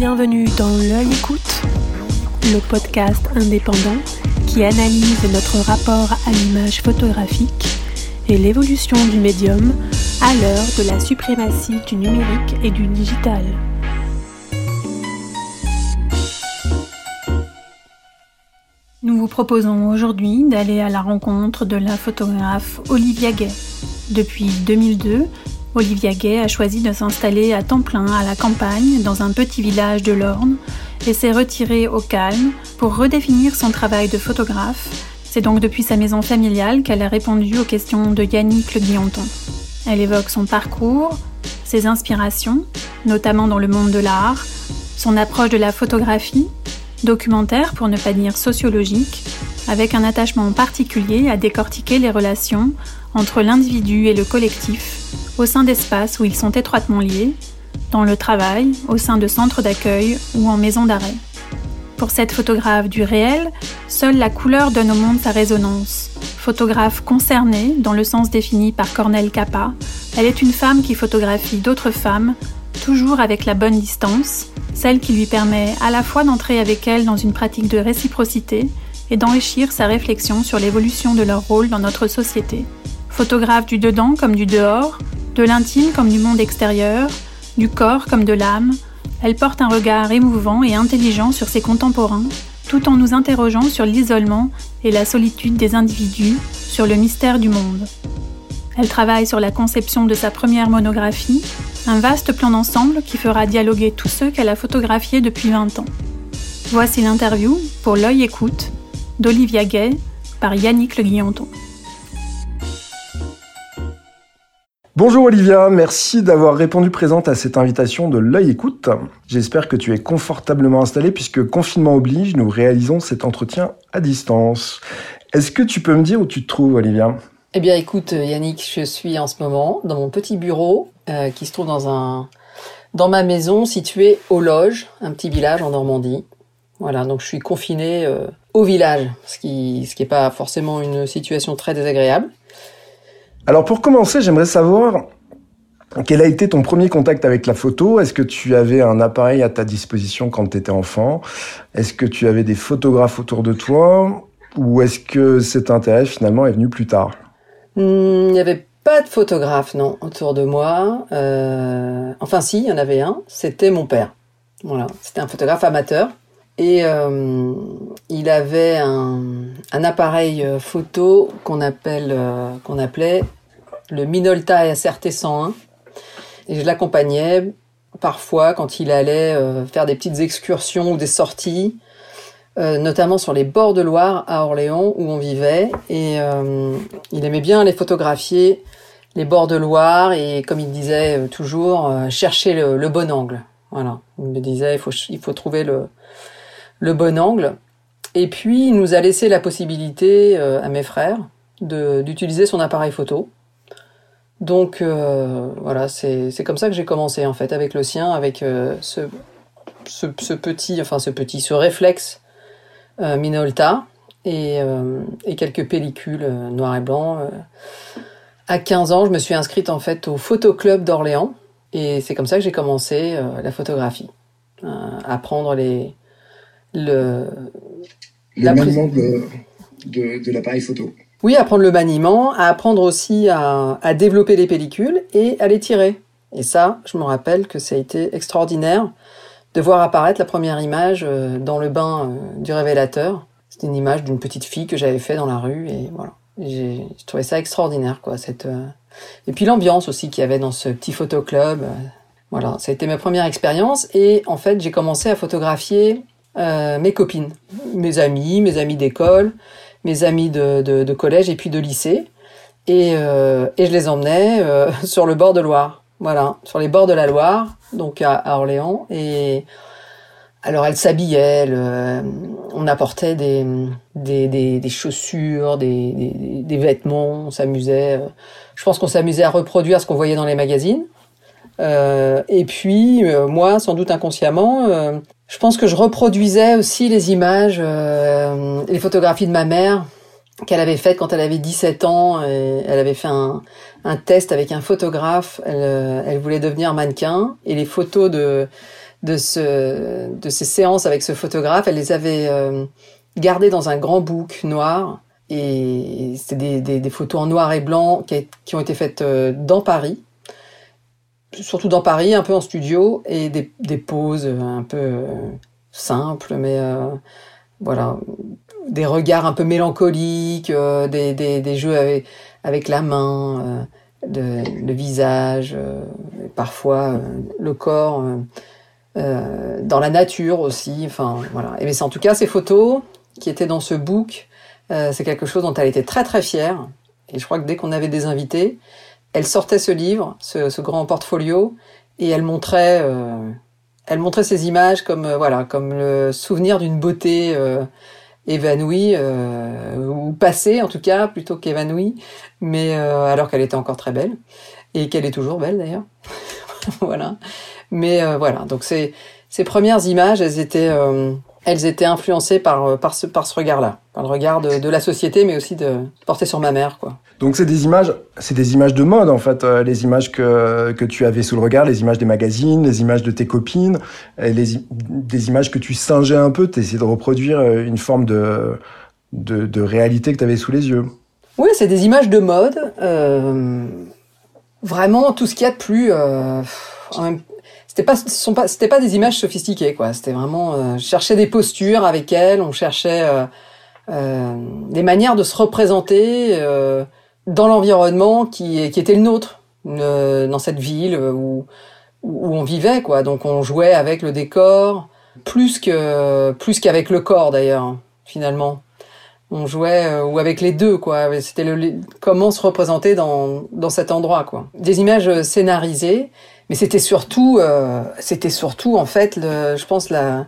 Bienvenue dans L'œil écoute, le podcast indépendant qui analyse notre rapport à l'image photographique et l'évolution du médium à l'heure de la suprématie du numérique et du digital. Nous vous proposons aujourd'hui d'aller à la rencontre de la photographe Olivia Gay. Depuis 2002, Olivia Gay a choisi de s'installer à temps plein à la campagne dans un petit village de l'Orne et s'est retirée au calme pour redéfinir son travail de photographe. C'est donc depuis sa maison familiale qu'elle a répondu aux questions de Yannick Le Guillanton. Elle évoque son parcours, ses inspirations, notamment dans le monde de l'art, son approche de la photographie, documentaire pour ne pas dire sociologique, avec un attachement particulier à décortiquer les relations entre l'individu et le collectif au sein d'espaces où ils sont étroitement liés, dans le travail, au sein de centres d'accueil ou en maison d'arrêt. Pour cette photographe du réel, seule la couleur donne au monde sa résonance. Photographe concernée, dans le sens défini par Cornel Capa, elle est une femme qui photographie d'autres femmes, toujours avec la bonne distance, celle qui lui permet à la fois d'entrer avec elles dans une pratique de réciprocité et d'enrichir sa réflexion sur l'évolution de leur rôle dans notre société. Photographe du dedans comme du dehors, de l'intime comme du monde extérieur, du corps comme de l'âme, elle porte un regard émouvant et intelligent sur ses contemporains, tout en nous interrogeant sur l'isolement et la solitude des individus, sur le mystère du monde. Elle travaille sur la conception de sa première monographie, un vaste plan d'ensemble qui fera dialoguer tous ceux qu'elle a photographiés depuis 20 ans. Voici l'interview, pour l'œil écoute, d'Olivia Gay par Yannick Le Guillanton. Bonjour Olivia, merci d'avoir répondu présente à cette invitation de l'œil écoute. J'espère que tu es confortablement installée puisque confinement oblige, nous réalisons cet entretien à distance. Est-ce que tu peux me dire où tu te trouves Olivia? Eh bien écoute Yannick, je suis en ce moment dans mon petit bureau euh, qui se trouve dans un dans ma maison située au Loge, un petit village en Normandie. Voilà, donc je suis confinée euh, au village, ce qui ce qui pas forcément une situation très désagréable. Alors pour commencer, j'aimerais savoir quel a été ton premier contact avec la photo Est-ce que tu avais un appareil à ta disposition quand tu étais enfant? Est-ce que tu avais des photographes autour de toi? Ou est-ce que cet intérêt finalement est venu plus tard? Hmm, Il n'y avait pas de photographe, non, autour de moi. Euh, enfin si, il y en avait un, c'était mon père. Voilà, c'était un photographe amateur. Et euh, il avait un, appareil euh, photo qu'on appelle qu'on appelait le Minolta SRT 101. Et je l'accompagnais parfois quand il allait euh, faire des petites excursions ou des sorties, euh, notamment sur les bords de Loire à Orléans où on vivait. Et euh, il aimait bien les photographier, les bords de Loire, et comme il disait toujours, chercher le, bon angle. Voilà, il me disait il faut, il faut trouver le, le bon angle. Et puis il nous a laissé la possibilité à mes frères d'utiliser son appareil photo. Donc euh, voilà, c'est comme ça que j'ai commencé en fait avec le sien, avec euh, ce, ce, petit, enfin ce petit, ce réflexe euh, Minolta et, euh, et, quelques pellicules noir et blanc. À 15 ans, je me suis inscrite en fait au photoclub d'Orléans et c'est comme ça que j'ai commencé la photographie, à prendre les le, le maniement de, de, de l'appareil photo. Oui, apprendre le maniement, à apprendre aussi à, à, développer les pellicules et à les tirer. Et ça, je me rappelle que ça a été extraordinaire de voir apparaître la première image euh, dans le bain euh, du révélateur. C'était une image d'une petite fille que j'avais fait dans la rue et voilà. J'ai trouvé ça extraordinaire, quoi. Cette euh, et puis l'ambiance aussi qu'il y avait dans ce petit photoclub. Voilà, ça a été ma première expérience et en fait j'ai commencé à photographier euh, mes copines, mes amis, mes amis d'école mes amis de, collège et puis de lycée. Et, euh, et je les emmenais euh, sur le bord de Loire. Voilà, sur les bords de la Loire, donc à, Orléans. Et alors elles s'habillaient, on apportait des, des, des, chaussures, des, des, vêtements, on s'amusait. Je pense qu'on s'amusait à reproduire ce qu'on voyait dans les magazines. Euh, et puis, euh, moi, sans doute inconsciemment, euh, je pense que je reproduisais aussi les images, les photographies de ma mère qu'elle avait faites quand elle avait 17 ans. Elle avait fait un, test avec un photographe. Elle, voulait devenir mannequin. Et les photos de, de, ce, de ces séances avec ce photographe. Elle les avait gardées dans un grand book noir. Et c'était des, photos en noir et blanc qui, ont été faites dans Paris. Surtout dans Paris, un peu en studio. Et des, des poses un peu euh, simples, mais voilà. Des regards un peu mélancoliques, des, des, des, jeux avec, la main, de, le visage, parfois le corps. Euh, dans la nature aussi. Enfin, voilà. Et c'est en tout cas ces photos qui étaient dans ce book, euh, c'est quelque chose dont elle était très très fière. Et je crois que dès qu'on avait des invités, elle sortait ce livre, ce, grand portfolio, et elle montrait, euh, elle montrait ces images comme euh, voilà, comme le souvenir d'une beauté euh, évanouie ou passée en tout cas plutôt qu'évanouie, mais alors qu'elle était encore très belle et qu'elle est toujours belle d'ailleurs. voilà. Mais voilà, donc ces, ces premières images, elles étaient, elles étaient influencées par, par ce, par ce regard-là, par le regard de, de, la société, mais aussi de porter sur ma mère, quoi. Donc c'est des images, c'est des images de mode en fait, les images que, que tu avais sous le regard, les images des magazines, les images de tes copines, et les, des images que tu singeais un peu, tu essayais de reproduire une forme de, de, réalité que tu avais sous les yeux. Oui, c'est des images de mode. Euh, vraiment tout ce qu'il y a de plus. Euh, c'était pas, ce sont pas, c'était pas des images sophistiquées, quoi. C'était vraiment euh, chercher des postures avec elles, on cherchait euh, euh, des manières de se représenter euh, dans l'environnement qui, qui était le nôtre, dans cette ville où, où on vivait, quoi. Donc on jouait avec le décor, plus que plus qu'avec le corps d'ailleurs, finalement. On jouait ou avec les deux, quoi. C'était le, comment se représenter dans dans cet endroit, quoi. Des images scénarisées mais c'était surtout, euh, c'était surtout en fait, le, je pense la,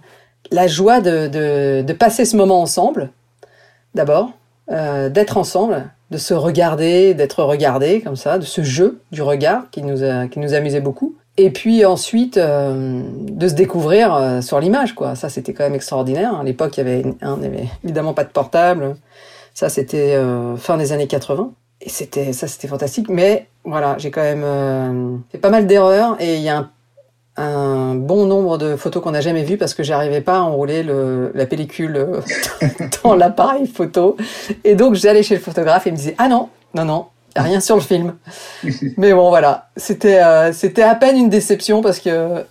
la joie de, de, de passer ce moment ensemble, d'abord, euh, d'être ensemble, de se regarder, d'être regardé comme ça, de ce jeu du regard qui nous a, qui nous amusait beaucoup. Et puis ensuite euh, de se découvrir euh, sur l'image, quoi. Ça, c'était quand même extraordinaire. À l'époque, il y avait, évidemment pas de portable. Ça, c'était fin des années 80 et c'était ça c'était fantastique mais voilà j'ai quand même fait pas mal d'erreurs et il y a un, un, bon nombre de photos qu'on n'a jamais vues parce que j'arrivais pas à enrouler le, la pellicule euh, dans l'appareil photo. Et donc j'allais chez le photographe et il me disait ah non non non y a rien sur le film. Mais bon voilà. C'était euh, c'était à peine une déception parce que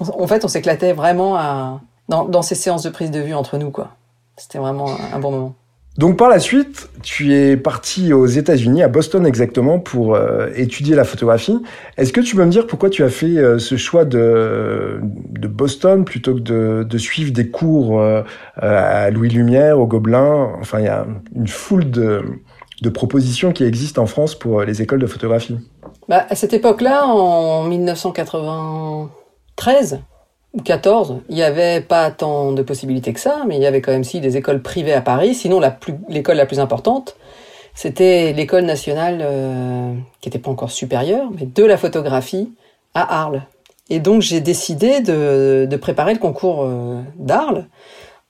en fait on s'éclatait vraiment à, dans, dans ces séances de prise de vue entre nous quoi. C'était vraiment un bon moment donc par la suite, tu es parti aux États-Unis, à Boston exactement, pour euh, étudier la photographie. Est-ce que tu peux me dire pourquoi tu as fait euh, ce choix de, Boston plutôt que de, suivre des cours euh, à Louis Lumière, au Gobelin? Enfin, il y a une foule de, de propositions qui existent en France pour les écoles de photographie. Bah, à cette époque-là, en 1993, 14, il n'y avait pas tant de possibilités que ça, mais il y avait quand même si des écoles privées à Paris. Sinon, l'école la, plus importante, c'était l'école nationale, euh, qui n'était pas encore supérieure, mais de la photographie à Arles. Et donc, j'ai décidé de, préparer le concours euh, d'Arles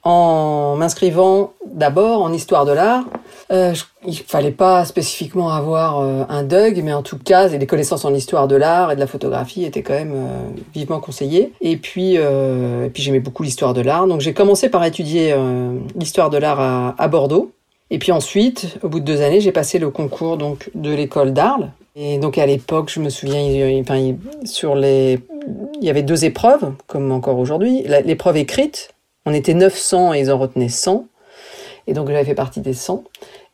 en m'inscrivant d'abord en histoire de l'art. Euh, il fallait pas spécifiquement avoir euh, un DUG, mais en tout cas, des connaissances en histoire de l'art et de la photographie étaient quand même euh, vivement conseillées. Et puis, euh, et puis j'aimais beaucoup l'histoire de l'art, donc j'ai commencé par étudier l'histoire de l'art à, Bordeaux. Et puis ensuite, au bout de deux années, j'ai passé le concours donc de l'école d'Arles. Et donc à l'époque, je me souviens, il, sur les, il y avait deux épreuves, comme encore aujourd'hui. L'épreuve écrite, on était 900 et ils en retenaient 100. Et donc j'avais fait partie des 100.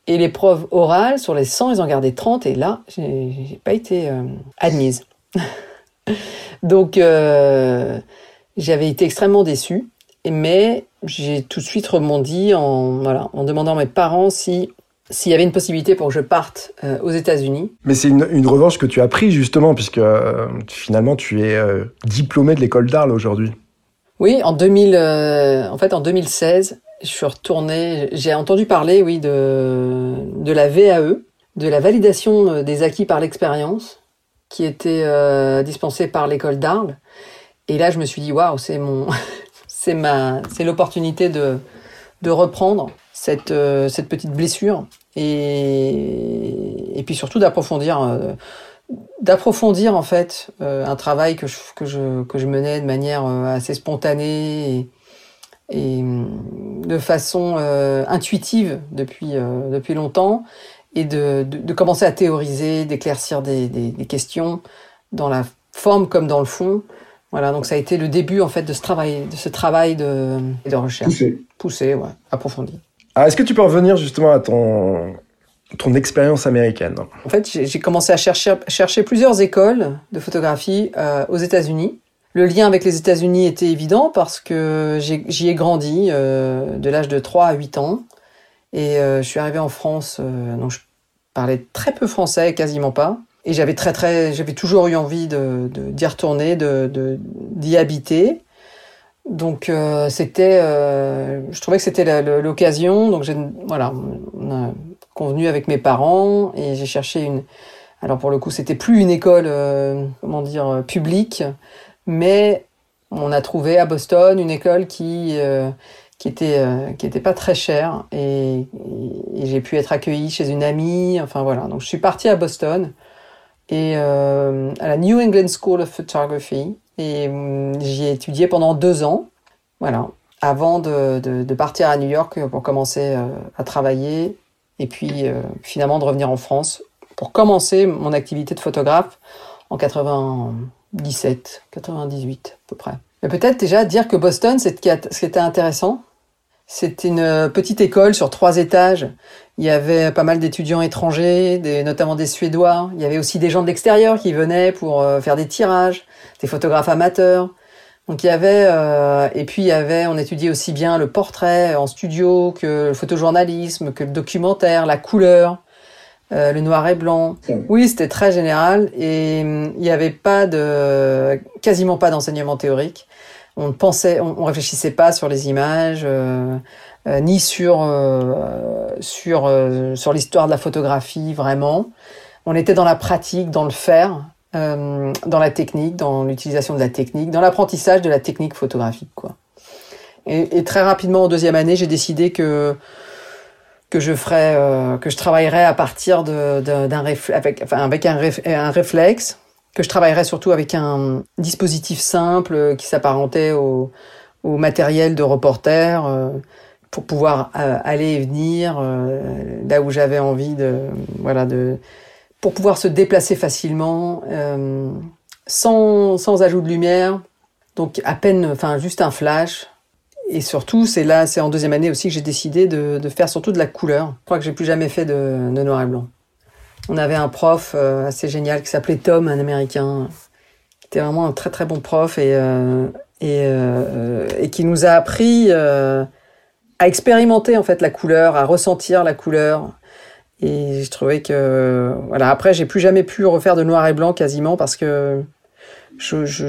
Et l'épreuve orale, sur les 100, ils en gardaient 30. Et là, j'ai pas été euh, admise. donc euh, j'avais été extrêmement déçue. Mais j'ai tout de suite rebondi en, voilà, en demandant à mes parents si s'il y avait une possibilité pour que je parte euh, aux États-Unis. Mais c'est une, revanche que tu as prise justement, puisque finalement tu es euh, diplômé de l'école d'Arles aujourd'hui. Oui, en 2000, euh, en fait, en 2016, je suis retournée. J'ai entendu parler, oui, de de la VAE, de la validation des acquis par l'expérience, qui était euh, dispensée par l'école d'Arles. Et là, je me suis dit, waouh, c'est mon, c'est ma, c'est l'opportunité de de reprendre cette euh, cette petite blessure et et puis surtout d'approfondir. Euh, d'approfondir en fait un travail que je, que je que je menais de manière assez spontanée et, et de façon intuitive depuis depuis longtemps et de, de, de, commencer à théoriser, d'éclaircir des, des, des, questions dans la forme comme dans le fond. Voilà, donc ça a été le début en fait de ce travail, de ce travail de, de recherche. Poussé. Poussé, ouais, approfondi. Alors, est-ce que tu peux revenir justement à ton, ton expérience américaine En fait, j'ai commencé à chercher, plusieurs écoles de photographie euh, aux États-Unis. Le lien avec les États-Unis était évident parce que j'y ai, grandi euh, de l'âge de 3 à 8 ans. Et euh, je suis arrivé en France, donc je parlais très peu français, quasiment pas. Et j'avais très très, toujours eu envie de d'y retourner, de d'y habiter. Donc c'était, je trouvais que c'était l'occasion. Donc voilà, convenu avec mes parents et j'ai cherché une. Alors pour le coup, c'était plus une école, comment dire, publique, mais on a trouvé à Boston une école qui qui était euh, qui était pas très cher et, j'ai pu être accueilli chez une amie enfin voilà donc je suis partie à Boston et euh, à la New England School of Photography et euh, j'y ai étudié pendant deux ans voilà avant de, partir à New York pour commencer euh, à travailler et puis euh, finalement de revenir en France pour commencer mon activité de photographe en 97 98 à peu près mais peut-être déjà dire que Boston, ce qui était intéressant, c'était une petite école sur trois étages. Il y avait pas mal d'étudiants étrangers, notamment des Suédois. Il y avait aussi des gens de l'extérieur qui venaient pour euh, faire des tirages, des photographes amateurs. Donc il y avait euh, et puis il y avait on étudiait aussi bien le portrait en studio que le photojournalisme, que le documentaire, la couleur, euh, le noir et blanc. Oui, c'était très général et hum, il n'y avait pas de quasiment pas d'enseignement théorique on pensait, on, réfléchissait pas sur les images, euh, ni sur sur sur l'histoire de la photographie vraiment. On était dans la pratique, dans le faire, dans la technique, dans l'utilisation de la technique, dans l'apprentissage de la technique photographique, quoi. Et, très rapidement en deuxième année, j'ai décidé que que je ferais, que je travaillerais à partir d'un avec, enfin, avec un, un réflexe que je travaillerais surtout avec un dispositif simple euh, qui s'apparentait au, au, matériel de reporter euh, pour pouvoir euh, aller et venir là où j'avais envie de voilà de pour pouvoir se déplacer facilement sans, sans ajout de lumière donc à peine enfin juste un flash et surtout, c'est là, c'est en deuxième année aussi que j'ai décidé de, faire surtout de la couleur. Je crois que j'ai plus jamais fait de, noir et blanc. On avait un prof euh, assez génial qui s'appelait Tom, un Américain. qui était vraiment un très très bon prof et, euh, et, euh, et, qui nous a appris à expérimenter en fait la couleur, à ressentir la couleur. Et je trouvais que voilà. Après, j'ai plus jamais pu refaire de noir et blanc quasiment parce que je, je,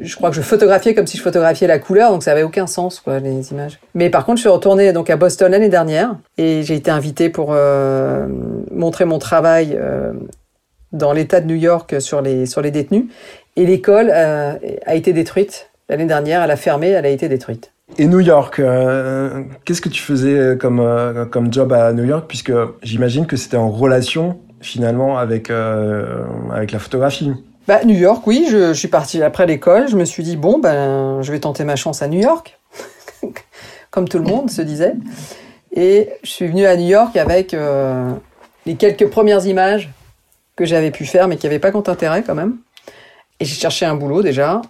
je, crois que je photographiais comme si je photographiais la couleur, donc ça avait aucun sens, quoi, les images. Mais par contre, je suis retournée donc à Boston l'année dernière et j'ai été invitée pour euh, montrer mon travail euh, dans l'État de New York sur les sur les détenus. Et l'école euh, a été détruite l'année dernière. Elle a fermé, elle a été détruite. Et New York, euh, qu'est-ce que tu faisais comme euh, comme job à New York, puisque j'imagine que c'était en relation finalement avec avec la photographie. Bah, New York, oui, je, suis partie après l'école. Je me suis dit, bon, ben, je vais tenter ma chance à New York. Comme tout le monde se disait. Et je suis venue à New York avec euh, les quelques premières images que j'avais pu faire, mais qui n'avaient pas grand intérêt quand même. Et j'ai cherché un boulot déjà.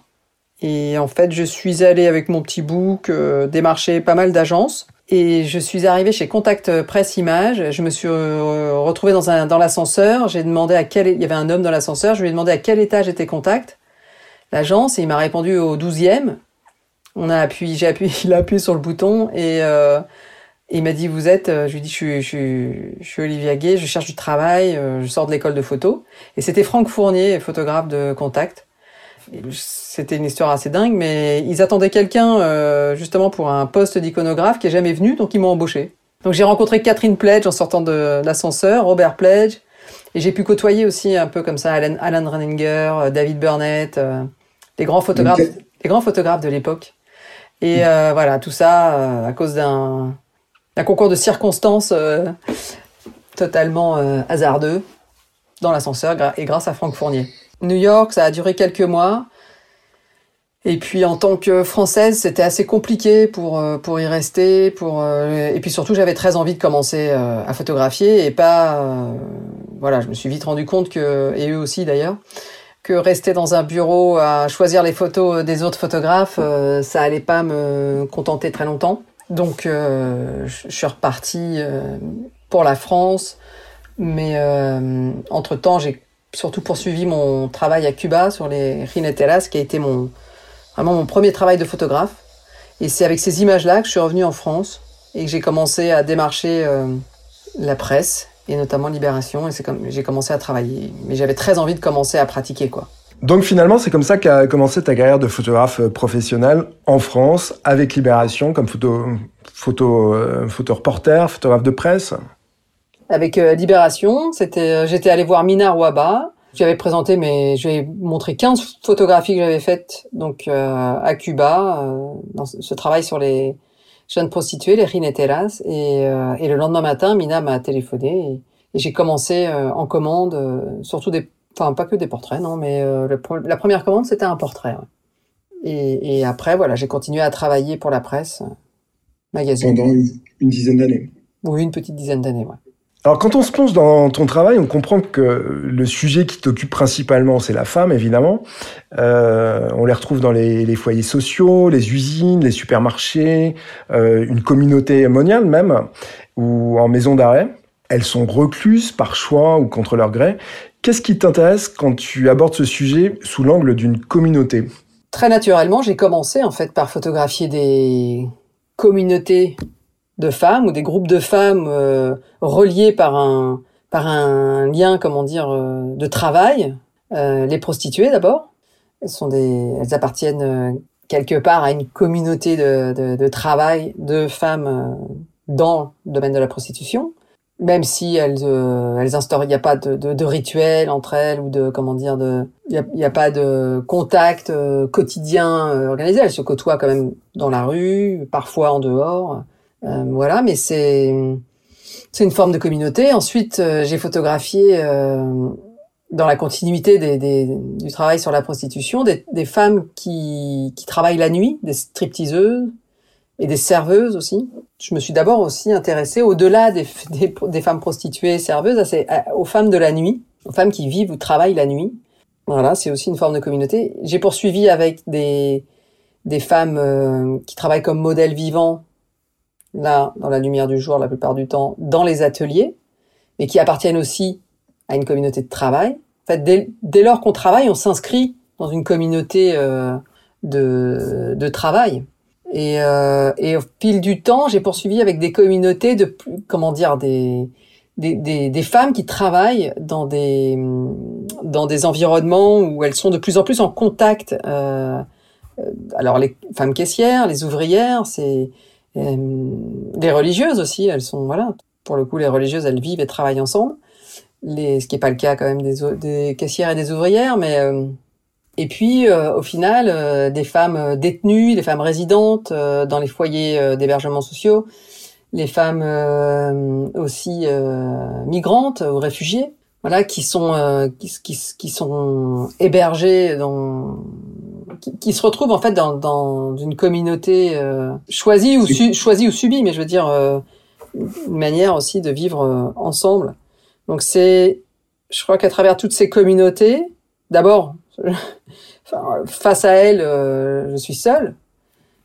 Et en fait, je suis allée avec mon petit book euh, démarcher pas mal d'agences. Et je suis arrivée chez Contact Presse Image. Je me suis euh, retrouvée dans un dans l'ascenseur. J'ai demandé à quel il y avait un homme dans l'ascenseur. Je lui ai demandé à quel étage était Contact, l'agence, et il m'a répondu au 12e. On a appuyé, j'ai appuyé, il a appuyé sur le bouton et, euh, il m'a dit vous êtes. Euh, je lui ai dit je suis, je suis, je suis Olivia Gay. Je cherche du travail. Euh, je sors de l'école de photo. Et c'était Franck Fournier, photographe de Contact c'était une histoire assez dingue, mais ils attendaient quelqu'un euh, justement pour un poste d'iconographe qui est jamais venu, donc ils m'ont embauché. Donc j'ai rencontré Catherine Pledge en sortant de l'ascenseur, Robert Pledge, et j'ai pu côtoyer aussi un peu comme ça Alan, Alan Renninger, euh, David Burnett, euh, les grands photographes, les grands photographes de l'époque. Et euh, voilà, tout ça à cause d'un concours de circonstances totalement hasardeux. dans l'ascenseur et grâce à Franck Fournier. New York, ça a duré quelques mois. Et puis en tant que française, c'était assez compliqué pour euh, pour y rester, pour euh, et puis surtout j'avais très envie de commencer euh, à photographier et pas voilà, je me suis vite rendu compte que et eux aussi d'ailleurs que rester dans un bureau à choisir les photos des autres photographes, ça allait pas me contenter très longtemps. Donc je suis reparti pour la France, mais entre temps j'ai surtout poursuivi mon travail à Cuba sur les Rineteras, qui a été mon vraiment mon premier travail de photographe. Et c'est avec ces images-là que je suis revenu en France et que j'ai commencé à démarcher euh, la presse et notamment Libération. Et c'est comme j'ai commencé à travailler. Mais j'avais très envie de commencer à pratiquer, quoi. Donc finalement, c'est comme ça qu'a commencé ta carrière de photographe euh, professionnel en France, avec Libération, comme photo, photo, euh, photo reporter, photographe de presse? Avec Libération, c'était, j'étais allé voir Mina Rouaba, j'avais présenté, mais j'ai montré 15 photographies que j'avais faites donc euh, à Cuba, euh, dans ce travail sur les jeunes prostituées, les rineteras. Et, euh, et le lendemain matin, Mina m'a téléphoné et, j'ai commencé en commande, surtout des, enfin pas que des portraits, non, mais la première commande c'était un portrait. Et, et, après, voilà, j'ai continué à travailler pour la presse, magazine. Pendant une, une dizaine d'années. Oui, une petite dizaine d'années, ouais. Alors quand on se plonge dans ton travail, on comprend que le sujet qui t'occupe principalement, c'est la femme, évidemment. Euh, on les retrouve dans les, foyers sociaux, les usines, les supermarchés, euh, une communauté mondiale même, ou en maison d'arrêt. Elles sont recluses par choix ou contre leur gré. Qu'est-ce qui t'intéresse quand tu abordes ce sujet sous l'angle d'une communauté? Très naturellement, j'ai commencé en fait par photographier des communautés de femmes ou des groupes de femmes euh, reliés par un par un lien, comment dire, euh, de travail. Euh, les prostituées d'abord, elles sont des, elles appartiennent quelque part à une communauté de, de, de travail de femmes dans le domaine de la prostitution, même si elles, elles instaurent, il n'y a pas de, de, rituel entre elles ou de, comment dire, de, il n'y a, a, pas de contact quotidien organisé. Elles se côtoient quand même dans la rue, parfois en dehors. Euh, voilà, mais c'est c'est une forme de communauté. Ensuite, euh, j'ai photographié euh, dans la continuité des, des, du travail sur la prostitution des, des femmes qui, qui travaillent la nuit, des stripteaseuses et des serveuses aussi. Je me suis d'abord aussi intéressée au-delà des, des, femmes prostituées serveuses, aux femmes de la nuit, aux femmes qui vivent ou travaillent la nuit. Voilà, c'est aussi une forme de communauté. J'ai poursuivi avec des, des femmes qui travaillent comme modèles vivants là, dans la lumière du jour la plupart du temps, dans les ateliers, mais qui appartiennent aussi à une communauté de travail. En fait, dès, dès lors qu'on travaille, on s'inscrit dans une communauté euh, de, de travail. Et, euh, et au fil du temps, j'ai poursuivi avec des communautés de, comment dire, des, des, des, des, femmes qui travaillent dans des, dans des environnements où elles sont de plus en plus en contact. Euh, alors les femmes caissières, les ouvrières, c'est les religieuses aussi, elles sont voilà. Pour le coup, les religieuses, elles vivent et travaillent ensemble. Les, ce qui n'est pas le cas quand même des, caissières et des ouvrières, mais euh, et puis euh, au final, euh, des femmes détenues, des femmes résidentes dans les foyers d'hébergement sociaux, les femmes aussi migrantes ou réfugiées, voilà, qui sont qui, qui, qui sont hébergées dans qui, se retrouvent en fait dans, dans une communauté euh, choisie ou choisie ou subie, mais je veux dire euh, une manière aussi de vivre euh, ensemble. Donc c'est, je crois qu'à travers toutes ces communautés, d'abord, face à elles, je suis seule.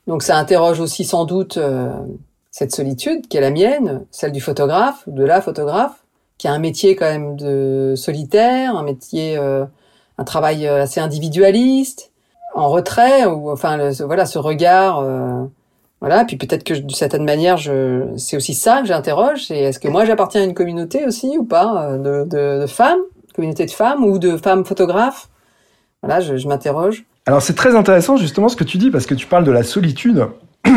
Donc ça interroge aussi sans doute cette solitude qui est la mienne, celle du photographe, de la photographe, qui a un métier quand même de solitaire, un métier, un travail assez individualiste, en retrait ou enfin voilà ce regard euh, voilà. Puis peut-être que d'une certaine manière je c'est aussi ça que j'interroge c'est est-ce que moi j'appartiens à une communauté aussi ou pas euh, de, de, de, femmes communauté de femmes ou de femmes photographes? Voilà je, je m'interroge. Alors c'est très intéressant justement ce que tu dis parce que tu parles de la solitude.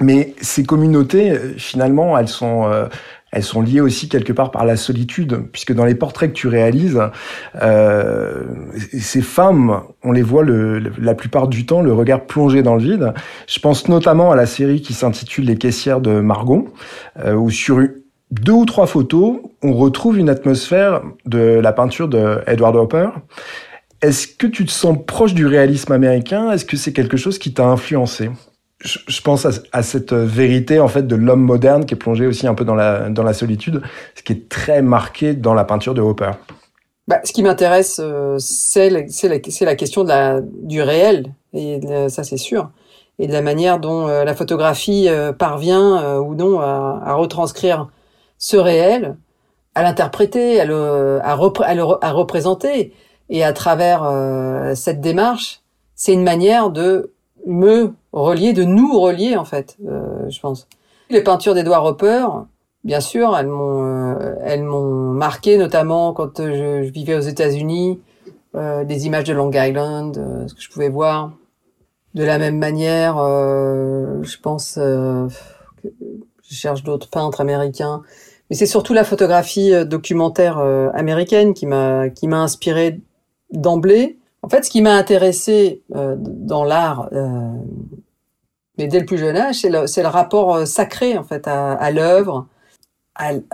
Mais ces communautés finalement elles sont euh, elles sont liées aussi quelque part par la solitude, puisque dans les portraits que tu réalises, euh, ces femmes, on les voit le, la plupart du temps le regard plongé dans le vide. Je pense notamment à la série qui s'intitule Les caissières de Margot, euh, où sur deux ou trois photos, on retrouve une atmosphère de la peinture de Edward Hopper. Est-ce que tu te sens proche du réalisme américain? Est-ce que c'est quelque chose qui t'a influencé? Je, pense à, cette vérité en fait de l'homme moderne qui est plongé aussi un peu dans la solitude, ce qui est très marqué dans la peinture de Hopper. Bah, ce qui m'intéresse, euh, c'est la, question du réel, et ça c'est sûr, et de la manière dont euh, la photographie euh, parvient ou non à, retranscrire ce réel, à l'interpréter, à, à, à, représenter. Et à travers cette démarche, c'est une manière de me relier, de nous relier en fait, je pense. Les peintures d'Edouard Hopper, bien sûr, elles m'ont euh, elles m'ont marqué, notamment quand je, je vivais aux États-Unis, euh, des images de Long Island, euh, ce que je pouvais voir. De la même manière, euh, je pense, je cherche d'autres peintres américains, mais c'est surtout la photographie documentaire américaine qui m'a qui m'a inspiré d'emblée. En fait, ce qui m'a intéressé dans l'art mais dès le plus jeune âge, c'est le, le, rapport sacré en fait à, à l'œuvre,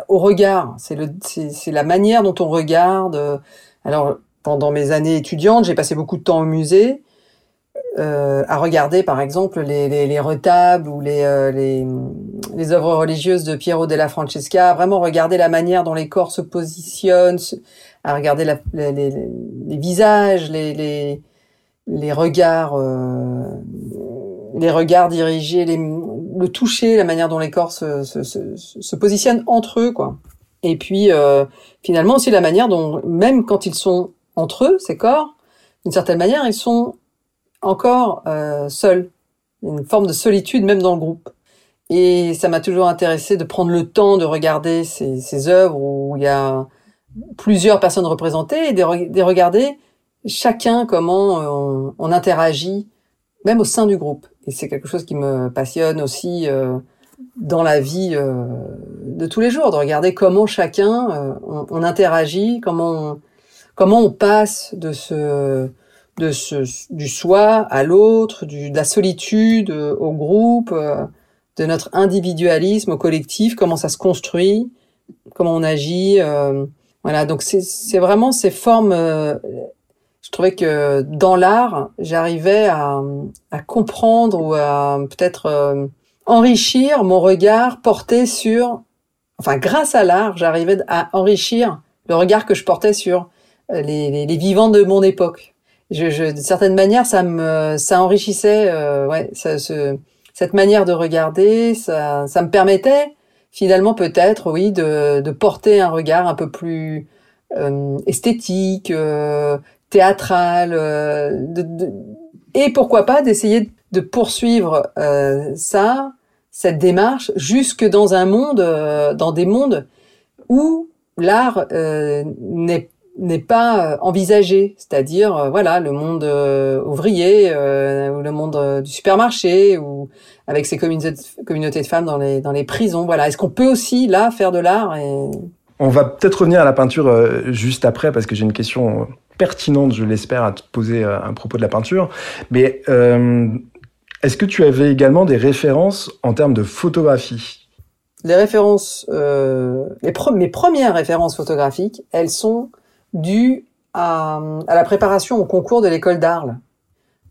au regard. C'est la manière dont on regarde. Alors, pendant mes années étudiantes, j'ai passé beaucoup de temps au musée euh, à regarder, par exemple, les, les, les retables ou les, euh, les, les, œuvres religieuses de Piero della Francesca. Vraiment regarder la manière dont les corps se positionnent, à regarder la, les, les, visages, les, les, regards, euh, les regards dirigés, les, le toucher, la manière dont les corps se, se, se, se positionnent entre eux, quoi. Et puis euh, finalement aussi la manière dont, même quand ils sont entre eux, ces corps, d'une certaine manière, ils sont encore euh, seuls. Une forme de solitude même dans le groupe. Et ça m'a toujours intéressé de prendre le temps de regarder ces, ces œuvres où il y a plusieurs personnes représentées et de, regarder chacun comment on, on interagit, même au sein du groupe. Et c'est quelque chose qui me passionne aussi euh, dans la vie euh, de tous les jours, de regarder comment chacun euh, on, interagit, comment on, comment on passe de ce de ce du soi à l'autre, de la solitude au groupe, de notre individualisme au collectif, comment ça se construit, comment on agit. Voilà, donc c'est vraiment ces formes je trouvais que dans l'art, j'arrivais à, comprendre ou à peut-être euh, enrichir mon regard porté sur, enfin grâce à l'art, j'arrivais à enrichir le regard que je portais sur euh, les, vivants de mon époque. Je, je, de certaine manière, ça me, ça enrichissait, euh, ouais, cette manière de regarder, ça, ça me permettait finalement peut-être, oui, de, de porter un regard un peu plus euh, esthétique, euh, théâtrale, euh, de, et pourquoi pas d'essayer de poursuivre euh, ça, cette démarche, jusque dans un monde, euh, dans des mondes où l'art n'est n'est pas envisagé, c'est-à-dire voilà le monde ouvrier ou le monde du supermarché ou avec ses communautés, de femmes dans les dans les prisons. Voilà, est-ce qu'on peut aussi là faire de l'art et... On va peut-être revenir à la peinture juste après parce que j'ai une question pertinente, je l'espère, à te poser euh, un propos de la peinture. Mais euh, est-ce que tu avais également des références en termes de photographie? Les références, euh, les mes premières références photographiques, elles sont dues à, à la préparation au concours de l'école d'Arles,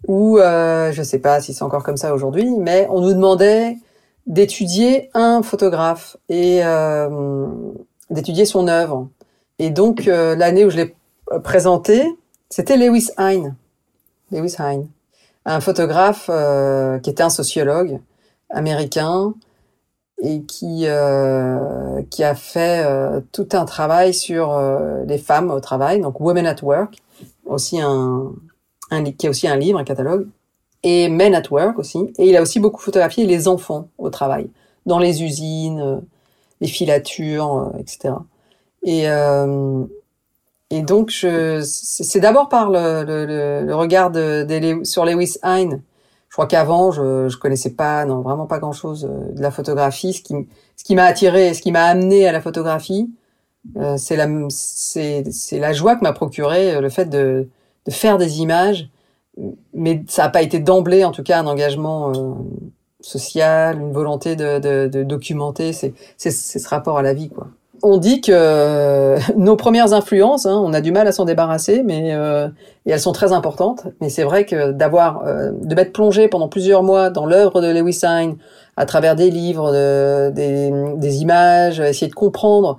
où euh, je ne sais pas si c'est encore comme ça aujourd'hui, mais on nous demandait d'étudier un photographe et euh, d'étudier son œuvre. Et donc euh, l'année où je l'ai présenté, c'était Lewis Hine. Lewis Hine, un photographe euh, qui était un sociologue américain et qui euh, qui a fait euh, tout un travail sur euh, les femmes au travail, donc Women at Work, aussi un, un qui est aussi un livre, un catalogue, et Men at Work aussi. Et il a aussi beaucoup photographié les enfants au travail, dans les usines, les filatures, etc. Et et donc, c'est d'abord par le, le, le regard de, de, sur Lewis Hine. Je crois qu'avant, je, je connaissais pas, non, vraiment pas grand-chose euh, de la photographie. Ce qui, ce qui m'a attiré, ce qui m'a amené à la photographie, euh, c'est la, c'est, la joie que m'a procuré euh, le fait de, de faire des images. Mais ça n'a pas été d'emblée, en tout cas, un engagement euh, social, une volonté de, de, de documenter. C'est ce rapport à la vie, quoi. On dit que euh, nos premières influences, hein, on a du mal à s'en débarrasser, mais euh, et elles sont très importantes. Mais c'est vrai que d'avoir, euh, de m'être plongé pendant plusieurs mois dans l'œuvre de Lewis Hine, à travers des livres, de, des, images, essayer de comprendre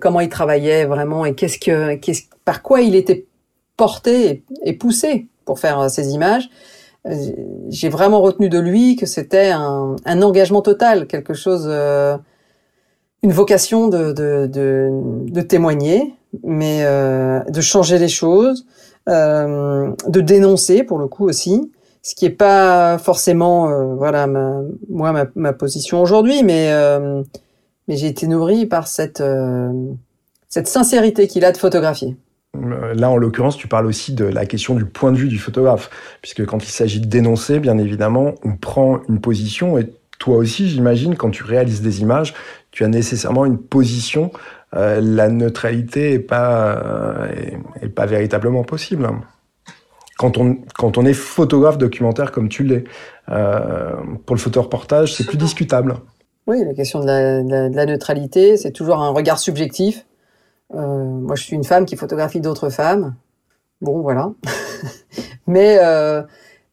comment il travaillait vraiment et qu'est-ce que, par quoi il était porté et, poussé pour faire ces images j'ai vraiment retenu de lui que c'était un, engagement total, quelque chose, une vocation de, de, de, témoigner, mais euh, de changer les choses, euh, de dénoncer pour le coup aussi, ce qui est pas forcément, euh, voilà, ma, moi ma, ma position aujourd'hui, mais mais j'ai été nourri par cette cette sincérité qu'il a de photographier. Là, en l'occurrence, tu parles aussi de la question du point de vue du photographe, puisque quand il s'agit de dénoncer, bien évidemment, on prend une position, et toi aussi, j'imagine, quand tu réalises des images, tu as nécessairement une position. Euh, la neutralité est pas euh, pas véritablement possible. Quand on quand on est photographe documentaire comme tu l'es, euh, pour le photoreportage, c'est plus discutable. Oui, la question de la, de la, neutralité, c'est toujours un regard subjectif moi, je suis une femme qui photographie d'autres femmes. Bon, voilà. mais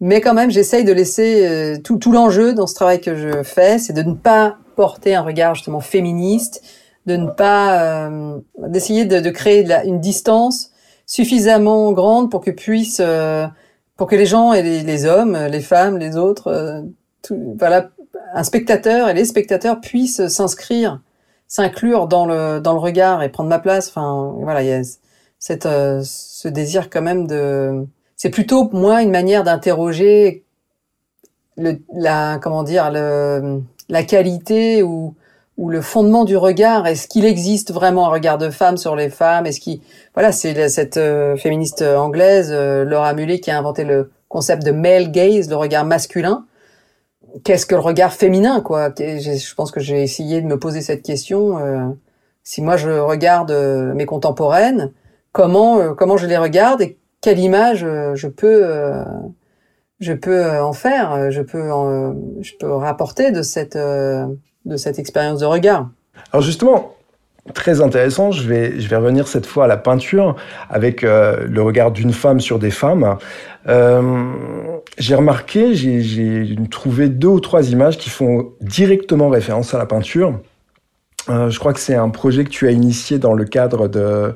mais quand même, j'essaye de laisser euh, tout, tout l'enjeu dans ce travail que je fais, c'est de ne pas porter un regard justement féministe, de ne pas euh, d'essayer de, de, créer de la, une distance suffisamment grande pour que puisse euh, pour que les gens et les, les, hommes, les femmes, les autres, euh, tout, voilà, un spectateur et les spectateurs puissent s'inscrire s'inclure dans le dans le regard et prendre ma place. Enfin, voilà, il y a cette euh, ce désir quand même de. C'est plutôt moi une manière d'interroger le la comment dire le la qualité ou ou le fondement du regard. Est-ce qu'il existe vraiment un regard de femme sur les femmes? Est-ce qui voilà, c'est cette euh, féministe anglaise euh, Laura Mully qui a inventé le concept de male gaze, le regard masculin qu'est-ce que le regard féminin, quoi? Je pense que j'ai essayé de me poser cette question. Euh, si moi je regarde mes contemporaines, comment comment je les regarde quelle image euh, je peux euh, je peux en faire, je peux en, je peux rapporter de cette de cette expérience de regard. Alors justement, très intéressant. Je vais, je vais revenir cette fois à la peinture avec euh, le regard d'une femme sur des femmes. Euh, j'ai remarqué, j'ai trouvé deux ou trois images qui font directement référence à la peinture. Euh, je crois que c'est un projet que tu as initié dans le cadre de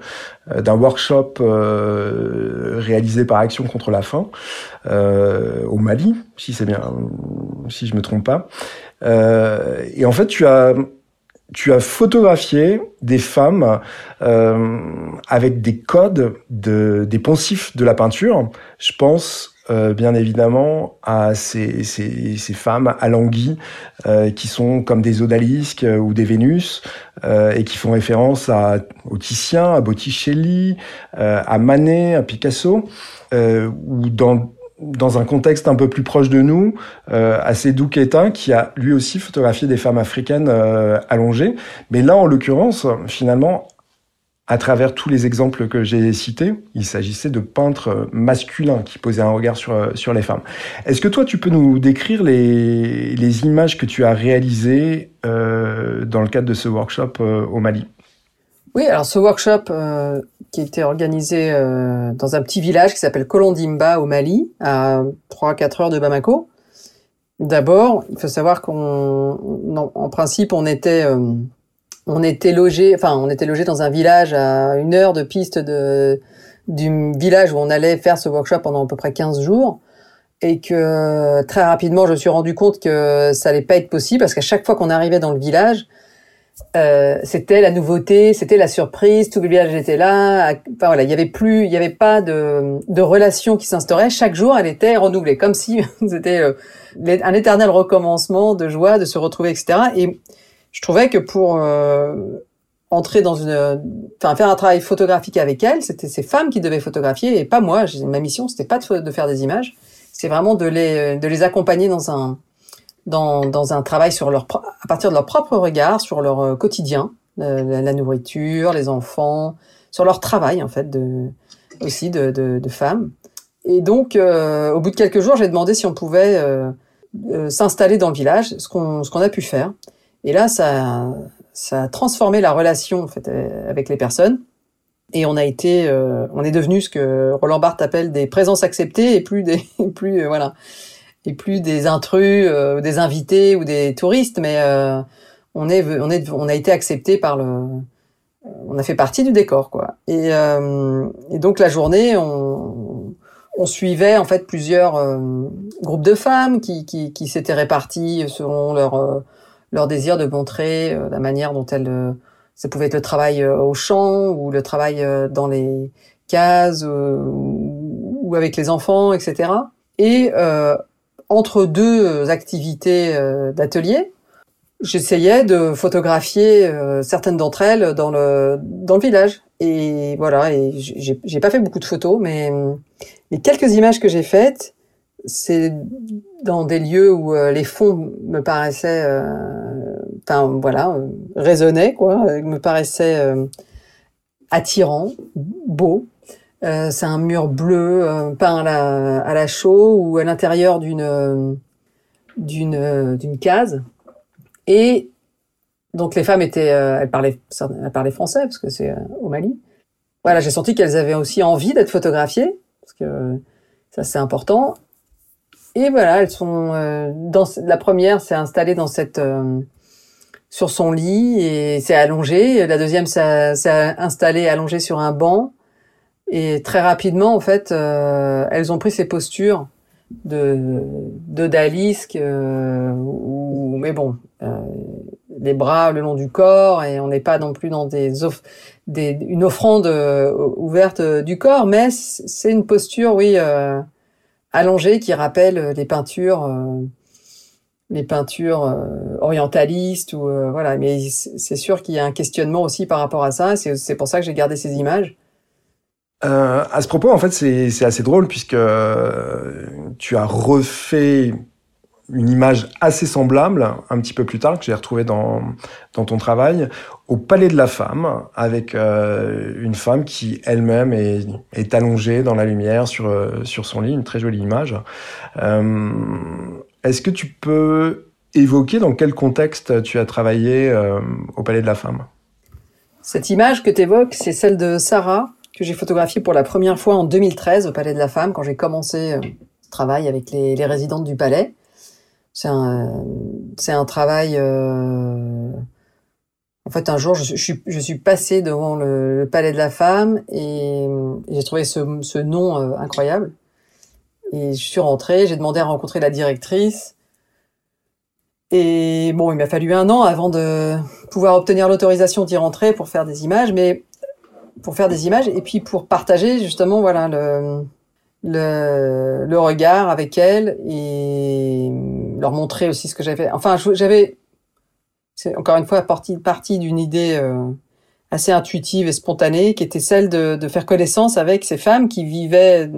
d'un workshop euh, réalisé par Action contre la faim euh, au Mali, si c'est bien, si je me trompe pas. et en fait, tu as tu as photographié des femmes euh, avec des codes de, des poncifs de la peinture. Je pense euh, bien évidemment à ces, ces, ces femmes alanguies euh, qui sont comme des odalisques euh, ou des Vénus euh, et qui font référence à, au Titien, à Botticelli, euh, à Manet, à Picasso, ou dans dans un contexte un peu plus proche de nous, euh, à Sédou Keita, qui a lui aussi photographié des femmes africaines euh, allongées. Mais là, en l'occurrence, finalement, à travers tous les exemples que j'ai cités, il s'agissait de peintres masculins qui posaient un regard sur, sur les femmes. Est-ce que toi, tu peux nous décrire les, les images que tu as réalisées euh, dans le cadre de ce workshop euh, au Mali? Oui, alors ce workshop euh, qui était organisé euh, dans un petit village qui s'appelle Kolondimba au Mali, à 3-4 heures de Bamako. D'abord, il faut savoir qu'on, en principe, on était, euh, on était logé, enfin, on était logé dans un village à une heure de piste de, du village où on allait faire ce workshop pendant à peu près 15 jours. Et que très rapidement, je me suis rendu compte que ça allait pas être possible parce qu'à chaque fois qu'on arrivait dans le village, euh, c'était la nouveauté, c'était la surprise, tout le village était là. Enfin voilà, il y avait plus, il y avait pas de, de relation qui s'instaurait. Chaque jour, elle était renouvelée, comme si c'était euh, un éternel recommencement de joie, de se retrouver, etc. Et je trouvais que pour euh, entrer dans une, enfin faire un travail photographique avec elle, c'était ces femmes qui devaient photographier et pas moi. Ma mission, c'était pas de, faire des images, c'est vraiment de les, de les accompagner dans un dans, dans un travail sur leur, à partir de leur propre regard sur leur euh, quotidien, euh, la, nourriture, les enfants, sur leur travail en fait aussi de, de, de femmes. Et donc, au bout de quelques jours, j'ai demandé si on pouvait s'installer dans le village, ce qu'on ce qu'on a pu faire. Et là, ça ça a transformé la relation en fait avec les personnes. Et on a été, on est devenu ce que Roland Barthes appelle des présences acceptées et plus des, plus voilà, et plus des intrus, des invités ou des touristes, mais on est, on est, on a été accepté par le, on a fait partie du décor, quoi. Et, euh, et donc la journée, on, on, suivait en fait plusieurs euh, groupes de femmes qui, qui, qui s'étaient répartis selon leur euh, leur désir de montrer euh, la manière dont elles, ça pouvait être le travail au champ ou le travail dans les cases ou, avec les enfants, etc. Et entre deux activités d'atelier, j'essayais de photographier euh, certaines d'entre elles dans le dans le village et voilà et j'ai pas fait beaucoup de photos mais les quelques images que j'ai faites c'est dans des lieux où euh, les fonds me paraissaient euh, enfin voilà résonnaient quoi me paraissaient attirants beaux c'est un mur bleu peint à la, à la chaux ou à l'intérieur d'une d'une d'une case et donc les femmes étaient, euh, elles parlaient, elles parlaient français parce que c'est euh, au Mali. Voilà, j'ai senti qu'elles avaient aussi envie d'être photographiées parce que ça c'est important. Et voilà, elles sont euh, dans la première, c'est installée dans cette sur son lit et c'est allongé. La deuxième, c'est installé allongé sur un banc. Et très rapidement, en fait, elles ont pris ces postures de d'odalisque euh, ou mais bon euh, les bras le long du corps et on n'est pas non plus dans des, des une offrande euh, ouverte du corps mais c'est une posture oui euh, allongée qui rappelle les peintures les peintures orientalistes ou voilà. Mais c'est sûr qu'il y a un questionnement aussi par rapport à ça. C'est pour ça que j'ai gardé ces images. Euh, à ce propos, en fait, c'est assez drôle puisque euh, tu as refait une image assez semblable un petit peu plus tard que j'ai retrouvée dans, ton travail au Palais de la Femme avec euh, une femme qui elle-même est, allongée dans la lumière sur, euh, sur son lit, une très jolie image. Euh, Est-ce que tu peux évoquer dans quel contexte tu as travaillé au Palais de la Femme? Cette image que tu évoques, c'est celle de Sarah, que j'ai photographié pour la première fois en 2013 au Palais de la Femme, quand j'ai commencé ce travail avec les, les résidentes du palais. C'est un, travail. Euh... En fait, un jour, je, suis, passée devant le, Palais de la Femme et, j'ai trouvé ce, nom euh, incroyable. Et je suis rentrée, j'ai demandé à rencontrer la directrice. Et bon, il m'a fallu un an avant de pouvoir obtenir l'autorisation d'y rentrer pour faire des images, mais pour faire des images et puis pour partager justement voilà le le, regard avec elles et leur montrer aussi ce que j'avais. Enfin, j'avais c'est encore une fois partie partie d'une idée euh, assez intuitive et spontanée qui était celle de, faire connaissance avec ces femmes qui vivaient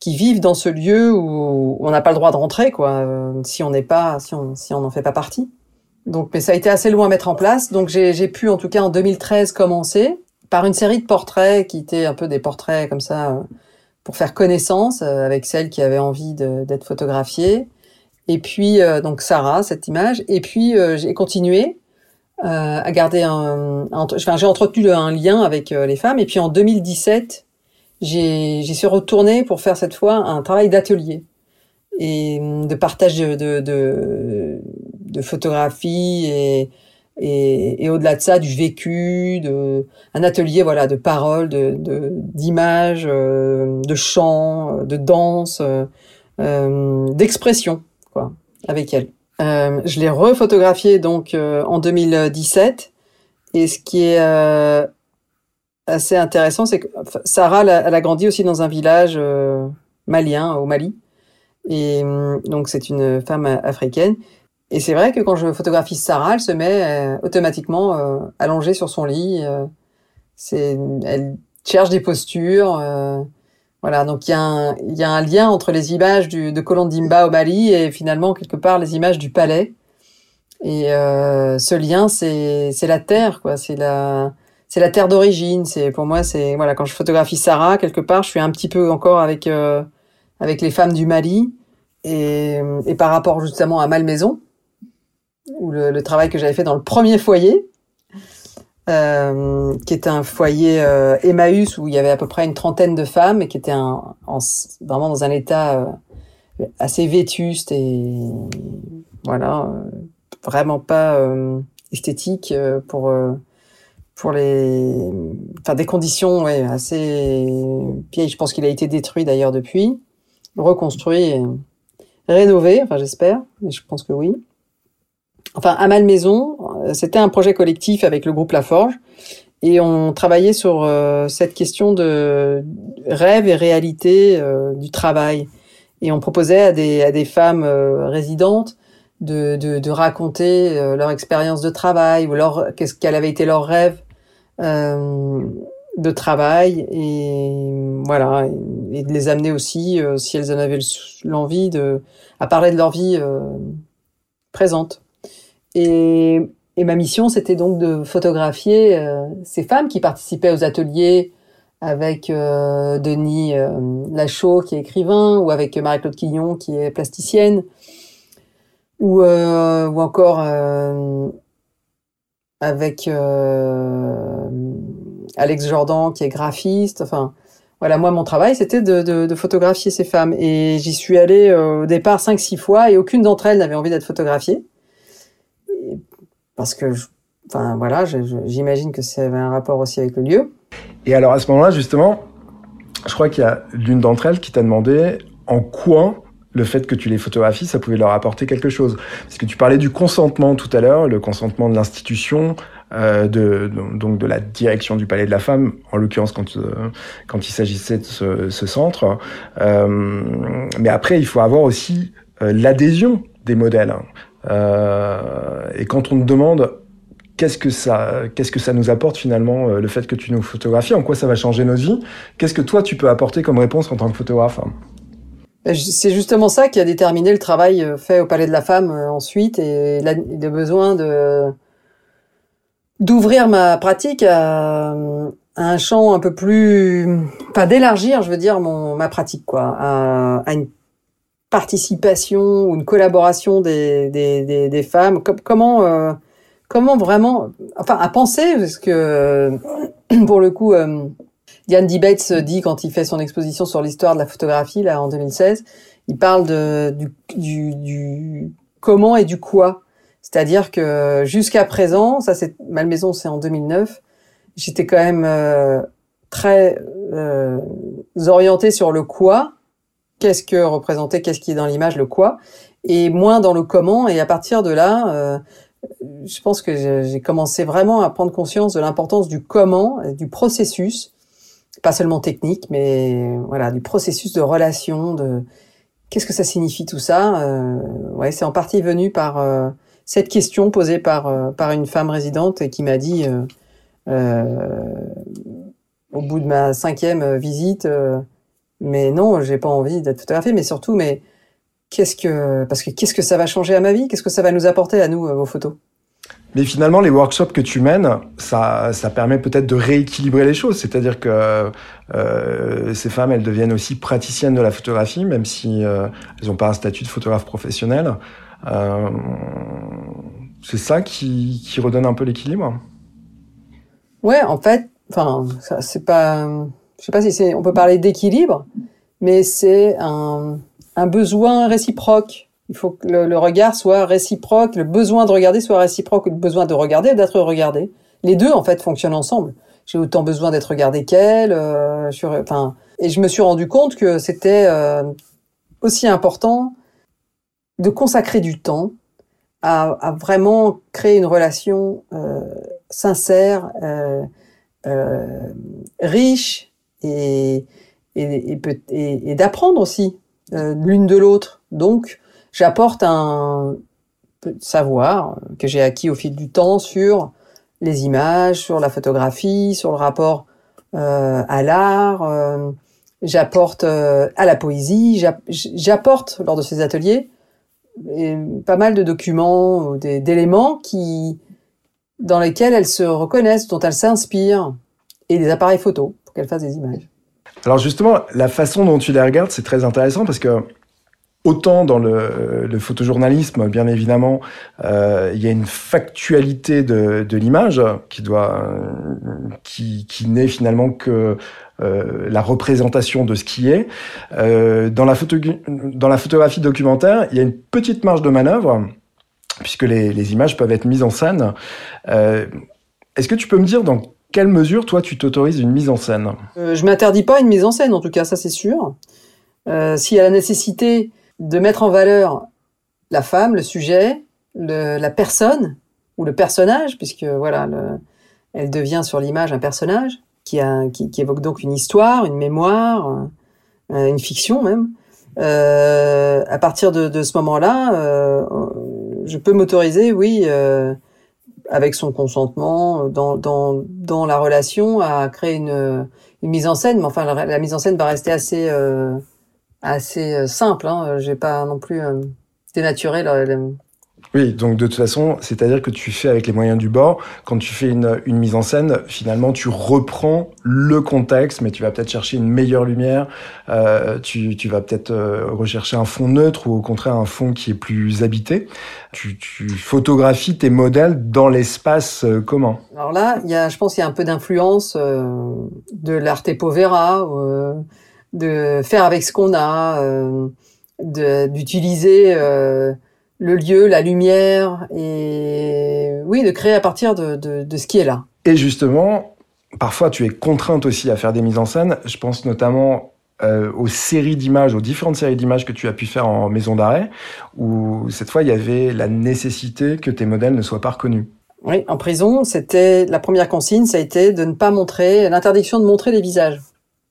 qui vivent dans ce lieu où on n'a pas le droit de rentrer quoi euh, si on n'est pas si on si on n'en fait pas partie. Donc mais ça a été assez loin à mettre en place. Donc j'ai pu en tout cas en 2013 commencer par une série de portraits qui étaient un peu des portraits comme ça euh, pour faire connaissance avec celles qui avaient envie d'être photographiées. Et puis euh, donc Sarah, cette image. Et puis j'ai continué à garder un, enfin j'ai entretenu un lien avec les femmes. Et puis en 2017, j'ai j'y suis retournée pour faire cette fois un travail d'atelier et de partage de, de, de, de photographie et et, au-delà de ça du vécu de un atelier voilà de paroles de d'images de, euh, de chants de danse euh, euh, d'expression avec elle euh, je l'ai refotographié donc euh, en 2017 et ce qui est assez intéressant c'est que Sarah elle a, grandi aussi dans un village malien au Mali et donc c'est une femme africaine et c'est vrai que quand je photographie Sarah, elle se met euh, automatiquement euh, allongée sur son lit. Euh, elle cherche des postures. Euh, voilà, donc il y, a un, lien entre les images du, de Colondimba au Mali et finalement quelque part les images du palais. Et euh, ce lien, c'est, la terre, quoi. C'est la, c'est la terre d'origine. C'est pour moi, c'est voilà, quand je photographie Sarah quelque part, je suis un petit peu encore avec avec les femmes du Mali et, par rapport justement à Malmaison, ou le, le travail que j'avais fait dans le premier foyer, euh, qui était un foyer euh, Emmaüs où il y avait à peu près une trentaine de femmes et qui était un, en, vraiment dans un état euh, assez vétuste et voilà, euh, vraiment pas euh, esthétique pour pour les, enfin des conditions ouais, assez vieilles. Je pense qu'il a été détruit d'ailleurs depuis, reconstruit, rénové. Enfin j'espère, je pense que oui enfin à Malmaison, euh, c'était un projet collectif avec le groupe Laforge et on travaillait sur euh, cette question de rêve et réalité euh, du travail. Et on proposait à des, à des femmes résidentes de, de, de raconter leur expérience de travail ou leur qu'est-ce qu'elle avait été leur rêve de travail et voilà et de les amener aussi si elles en avaient l'envie de à parler de leur vie présente. Et, ma mission, c'était donc de photographier euh, ces femmes qui participaient aux ateliers avec euh, Denis euh, Lachaud, qui est écrivain, ou avec Marie-Claude Quillon, qui est plasticienne, ou, ou encore avec Alex Jordan, qui est graphiste. Enfin, voilà, moi, mon travail, c'était de, photographier ces femmes. Et j'y suis allée au départ cinq, six fois, et aucune d'entre elles n'avait envie d'être photographiée parce que, enfin voilà, j'imagine que ça avait un rapport aussi avec le lieu. Et alors à ce moment-là, justement, je crois qu'il y a l'une d'entre elles qui t'a demandé en quoi le fait que tu les photographies, ça pouvait leur apporter quelque chose. Parce que tu parlais du consentement tout à l'heure, le consentement de l'institution, euh, de, donc de la direction du Palais de la Femme, en l'occurrence quand, euh, quand il s'agissait de ce, ce centre. Euh, mais après, il faut avoir aussi euh, l'adhésion des modèles. Euh, et quand on te demande qu'est-ce que ça, qu'est-ce que ça nous apporte finalement euh, le fait que tu nous photographies, en quoi ça va changer nos vies Qu'est-ce que toi tu peux apporter comme réponse en tant que photographe ben, c'est justement ça qui a déterminé le travail euh, fait au Palais de la Femme ensuite et le besoin de d'ouvrir ma pratique à, un champ un peu plus, pas d'élargir, je veux dire mon ma pratique quoi, à une participation ou une collaboration des, des, des, femmes. Comment euh, comment vraiment, enfin à penser parce que pour le coup, euh, Diane Dibates dit quand il fait son exposition sur l'histoire de la photographie là en 2016, il parle de du, du, du comment et du quoi. C'est-à-dire que jusqu'à présent, ça c'est Malmaison, c'est en 2009, j'étais quand même euh, très euh, orientée sur le quoi qu'est-ce que représenter, qu'est-ce qui est dans l'image, le quoi, et moins dans le comment. Et à partir de là, euh, je pense que j'ai commencé vraiment à prendre conscience de l'importance du comment, du processus, pas seulement technique, mais voilà, du processus de relation, de qu'est-ce que ça signifie tout ça. Euh, ouais, c'est en partie venu par euh, cette question posée par euh, par une femme résidente qui m'a dit au bout de ma cinquième visite mais non, j'ai pas envie d'être photographié, mais surtout, mais qu'est-ce que, parce que qu'est-ce que ça va changer à ma vie? Qu'est-ce que ça va nous apporter à nous, euh, vos photos? Mais finalement, les workshops que tu mènes, ça, ça permet peut-être de rééquilibrer les choses. C'est-à-dire que euh, ces femmes, elles deviennent aussi praticiennes de la photographie, même si euh, elles n'ont pas un statut de photographe professionnel. Euh, c'est ça qui, qui redonne un peu l'équilibre? Ouais, en fait, enfin, c'est pas je sais pas si c'est, on peut parler d'équilibre, mais c'est un, un, besoin réciproque. Il faut que le, regard soit réciproque, le besoin de regarder soit réciproque, le besoin de regarder d'être regardé. Les deux, en fait, fonctionnent ensemble. J'ai autant besoin d'être regardé qu'elle. Euh, et je me suis rendu compte que c'était euh, aussi important de consacrer du temps à, à vraiment créer une relation euh, sincère, euh, euh, riche, et, et, et, et d'apprendre aussi euh, l'une de l'autre. Donc, j'apporte un savoir que j'ai acquis au fil du temps sur les images, sur la photographie, sur le rapport euh, à l'art. Euh, j'apporte euh, à la poésie. J'apporte lors de ces ateliers pas mal de documents, d'éléments qui dans lesquels elles se reconnaissent, dont elles s'inspirent, et des appareils photo qu'elle fasse des images. Alors justement, la façon dont tu les regardes, c'est très intéressant parce que Autant dans le, photojournalisme, bien évidemment, euh, il y a une factualité de, l'image qui doit, qui, qui n'est finalement que euh, la représentation de ce qui est. Euh, dans, la photographie documentaire, il y a une petite marge de manœuvre puisque les, les images peuvent être mises en scène. Euh, Est-ce que tu peux me dire dans quelle mesure, toi, tu t'autorises une mise en scène? Euh, Je m'interdis pas une mise en scène, en tout cas, ça c'est sûr. Euh, S'il y a la nécessité de mettre en valeur la femme, le sujet, la personne ou le personnage, puisque voilà, le, elle devient sur l'image un personnage qui, évoque donc une histoire, une mémoire, euh, une fiction même. Euh, à partir de, ce moment-là, je peux m'autoriser, oui, avec son consentement, dans, dans, dans la relation, à créer une, une mise en scène. Mais enfin, la, mise en scène va rester assez euh, assez euh, simple. Hein. J'ai pas non plus euh, dénaturé. Oui, donc de toute façon, c'est-à-dire que tu fais avec les moyens du bord. Quand tu fais une, mise en scène, finalement, tu reprends le contexte, mais tu vas peut-être chercher une meilleure lumière. Euh, tu, vas peut-être euh, rechercher un fond neutre ou au contraire un fond qui est plus habité. Tu, photographies tes modèles dans l'espace euh, commun. Alors là, y a, je pense qu'il y a un peu d'influence euh, de l'arte povera. Euh, de faire avec ce qu'on a, d'utiliser le lieu, la lumière, et oui, de créer à partir de, de, de, ce qui est là. Et justement, parfois tu es contrainte aussi à faire des mises en scène. Je pense notamment euh, aux séries d'images, aux différentes séries d'images que tu as pu faire en maison d'arrêt, où cette fois il y avait la nécessité que tes modèles ne soient pas reconnus. Oui, en prison, c'était la première consigne, ça a été de ne pas montrer, l'interdiction de montrer les visages.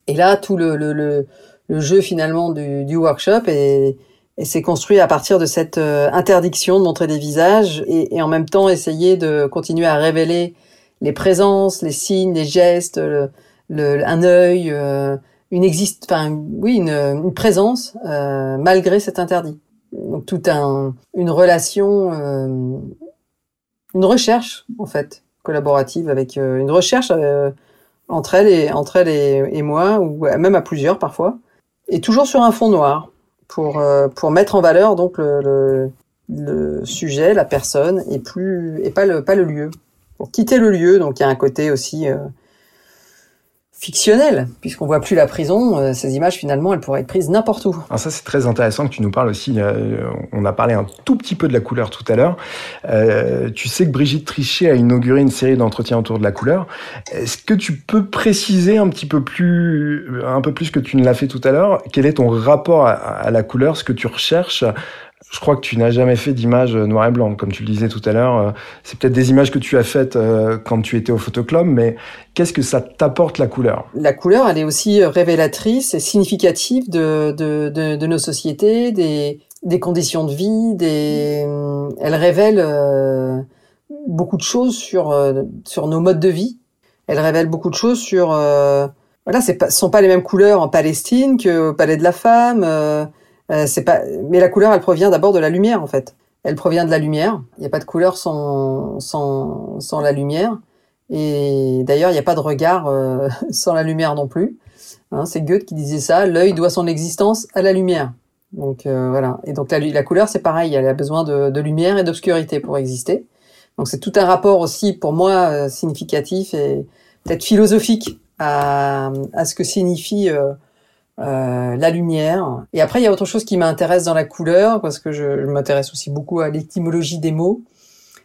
Et là, tout le, le, le, le jeu finalement du, du workshop est, et s'est construit à partir de cette euh, interdiction de montrer des visages et, et, en même temps essayer de continuer à révéler les présences, les signes, les gestes, le, le, un œil, euh, une existe, enfin oui, une, une présence euh, malgré cet interdit. Donc tout un, une relation, euh, une recherche en fait collaborative avec euh, une recherche entre elle et entre elle et, moi ou même à plusieurs parfois et toujours sur un fond noir pour euh, pour mettre en valeur donc le, le, le, sujet la personne et plus et pas le pas le lieu. Pour quitter le lieu donc il y a un côté aussi euh, fictionnel, puisqu'on voit plus la prison. Euh, ces images, finalement, elles pourraient être prises n'importe où. Alors ça, c'est très intéressant que tu nous parles aussi. Euh, on a parlé un tout petit peu de la couleur tout à l'heure. Euh, tu sais que Brigitte Trichet a inauguré une série d'entretiens autour de la couleur. Est-ce que tu peux préciser un petit peu plus, un peu plus que tu ne l'as fait tout à l'heure? Quel est ton rapport à la couleur, ce que tu recherches je crois que tu n'as jamais fait d'image noir et blanc, comme tu le disais tout à l'heure. C'est peut-être des images que tu as faites quand tu étais au photoclub, mais qu'est-ce que ça t'apporte la couleur? La couleur, elle est aussi révélatrice et significative de, de, de, nos sociétés, des, des, conditions de vie, des... elle révèle euh, beaucoup de choses sur, euh, sur nos modes de vie. Elle révèle beaucoup de choses sur... Euh, voilà, ce ne sont pas les mêmes couleurs en Palestine qu'au Palais de la Femme. Euh, c'est pas, mais la couleur, elle provient d'abord de la lumière en fait. Elle provient de la lumière. Il n'y a pas de couleur sans sans sans la lumière. Et d'ailleurs, il n'y a pas de regard euh, sans la lumière non plus. Hein, c'est Goethe qui disait ça. L'œil doit son existence à la lumière. Donc euh, voilà. Et donc la, la couleur, c'est pareil. Elle a besoin de, de lumière et d'obscurité pour exister. Donc c'est tout un rapport aussi pour moi euh, significatif et peut-être philosophique à, à ce que signifie euh, euh, la lumière. Et après, il y a autre chose qui m'intéresse dans la couleur, parce que je, je m'intéresse aussi beaucoup à l'étymologie des mots.